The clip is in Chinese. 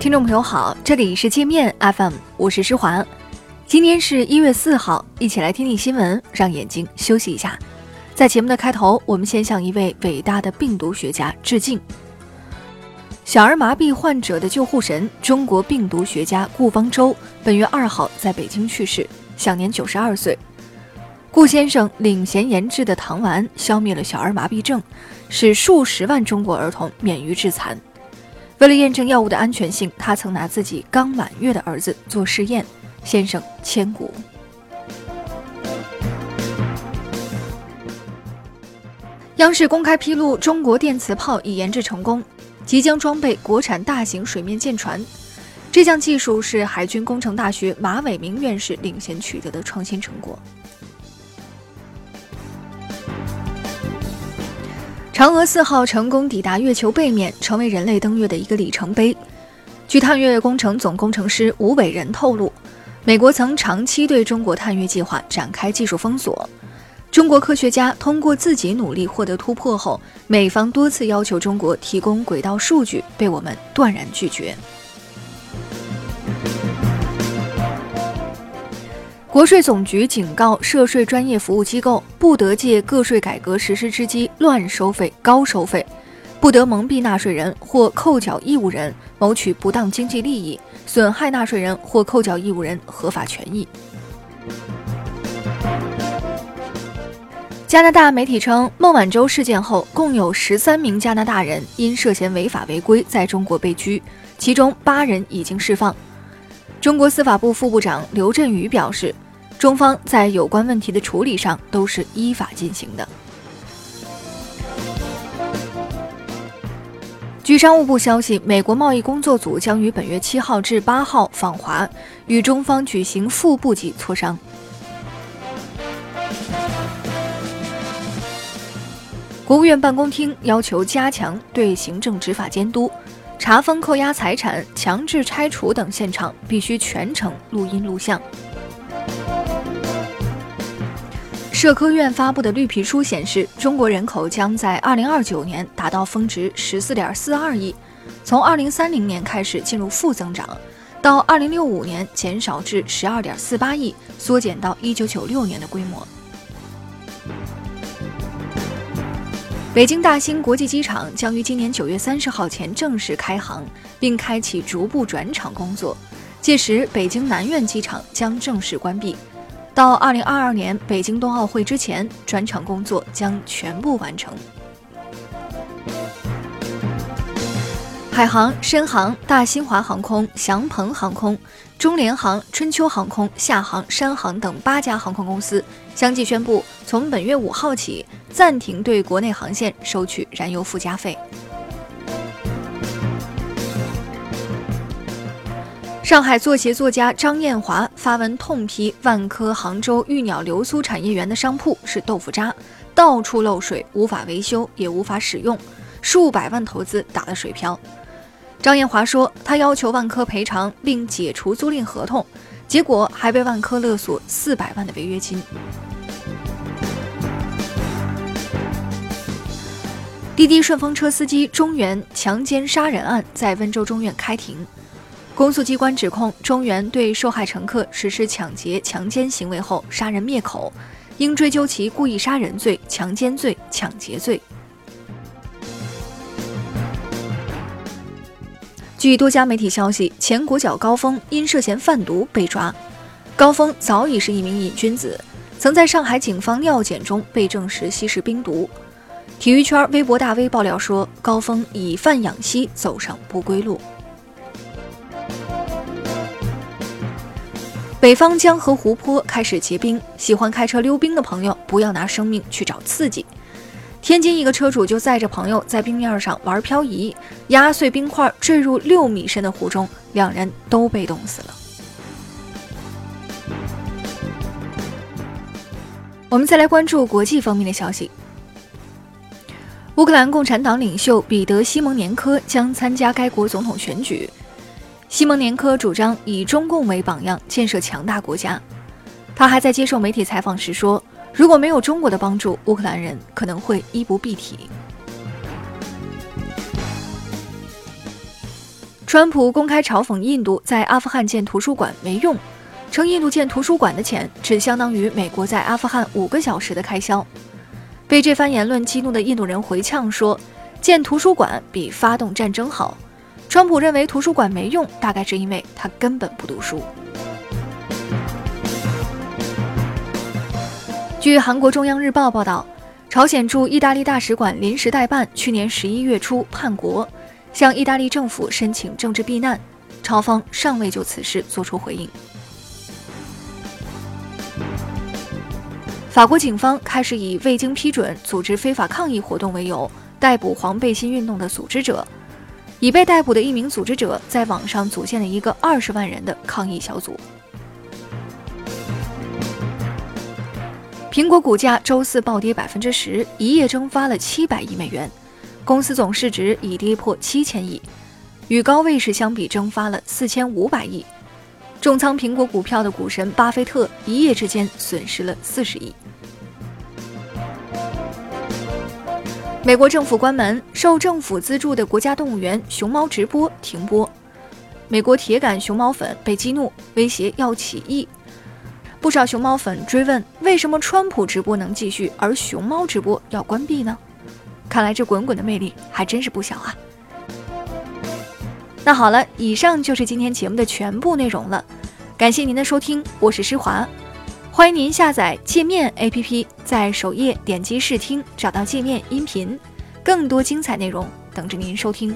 听众朋友好，这里是界面 FM，我是施华。今天是一月四号，一起来听听新闻，让眼睛休息一下。在节目的开头，我们先向一位伟大的病毒学家致敬。小儿麻痹患者的救护神，中国病毒学家顾方舟，本月二号在北京去世，享年九十二岁。顾先生领衔研制的糖丸消灭了小儿麻痹症，使数十万中国儿童免于致残。为了验证药物的安全性，他曾拿自己刚满月的儿子做试验。先生千古。央视公开披露，中国电磁炮已研制成功，即将装备国产大型水面舰船。这项技术是海军工程大学马伟明院士领衔取得的创新成果。嫦娥四号成功抵达月球背面，成为人类登月的一个里程碑。据探月工程总工程师吴伟仁透露，美国曾长期对中国探月计划展开技术封锁。中国科学家通过自己努力获得突破后，美方多次要求中国提供轨道数据，被我们断然拒绝。国税总局警告涉税专业服务机构，不得借个税改革实施之机乱收费、高收费，不得蒙蔽纳税人或扣缴义务人，谋取不当经济利益，损害纳税人或扣缴义务人合法权益。加拿大媒体称，孟晚舟事件后，共有十三名加拿大人因涉嫌违法违规在中国被拘，其中八人已经释放。中国司法部副部长刘振宇表示。中方在有关问题的处理上都是依法进行的。据商务部消息，美国贸易工作组将于本月七号至八号访华，与中方举行副部级磋商。国务院办公厅要求加强对行政执法监督，查封、扣押财产、强制拆除等现场必须全程录音录像。社科院发布的绿皮书显示，中国人口将在二零二九年达到峰值十四点四二亿，从二零三零年开始进入负增长，到二零六五年减少至十二点四八亿，缩减到一九九六年的规模。北京大兴国际机场将于今年九月三十号前正式开航，并开启逐步转场工作，届时北京南苑机场将正式关闭。到二零二二年北京冬奥会之前，转场工作将全部完成。海航、深航、大新华航空、祥鹏航空、中联航、春秋航空、厦航、山航等八家航空公司相继宣布，从本月五号起暂停对国内航线收取燃油附加费。上海作协作家张艳华发文痛批万科杭州玉鸟流苏产业园的商铺是豆腐渣，到处漏水，无法维修，也无法使用，数百万投资打了水漂。张艳华说，他要求万科赔偿并解除租赁合同，结果还被万科勒索四百万的违约金。滴滴顺风车司机中原强奸杀人案在温州中院开庭。公诉机关指控中原对受害乘客实施抢劫、强奸行为后杀人灭口，应追究其故意杀人罪、强奸罪、抢劫罪。据多家媒体消息，前国脚高峰因涉嫌贩毒被抓。高峰早已是一名瘾君子，曾在上海警方尿检中被证实吸食冰毒。体育圈微博大 V 爆料说，高峰以贩养吸走上不归路。北方江河湖泊开始结冰，喜欢开车溜冰的朋友不要拿生命去找刺激。天津一个车主就载着朋友在冰面上玩漂移，压碎冰块坠入六米深的湖中，两人都被冻死了。我们再来关注国际方面的消息：乌克兰共产党领袖彼得·西蒙年科将参加该国总统选举。西蒙年科主张以中共为榜样建设强大国家。他还在接受媒体采访时说：“如果没有中国的帮助，乌克兰人可能会衣不蔽体。”川普公开嘲讽印度在阿富汗建图书馆没用，称印度建图书馆的钱只相当于美国在阿富汗五个小时的开销。被这番言论激怒的印度人回呛说：“建图书馆比发动战争好。”川普认为图书馆没用，大概是因为他根本不读书。据韩国中央日报报道，朝鲜驻意大利大使馆临时代办去年十一月初叛国，向意大利政府申请政治避难，朝方尚未就此事作出回应。法国警方开始以未经批准组织非法抗议活动为由，逮捕黄背心运动的组织者。已被逮捕的一名组织者在网上组建了一个二十万人的抗议小组。苹果股价周四暴跌百分之十，一夜蒸发了七百亿美元，公司总市值已跌破七千亿，与高位时相比蒸发了四千五百亿。重仓苹果股票的股神巴菲特一夜之间损失了四十亿。美国政府关门，受政府资助的国家动物园熊猫直播停播。美国铁杆熊猫粉被激怒，威胁要起义。不少熊猫粉追问：为什么川普直播能继续，而熊猫直播要关闭呢？看来这滚滚的魅力还真是不小啊！那好了，以上就是今天节目的全部内容了。感谢您的收听，我是施华。欢迎您下载界面 APP，在首页点击试听，找到界面音频，更多精彩内容等着您收听。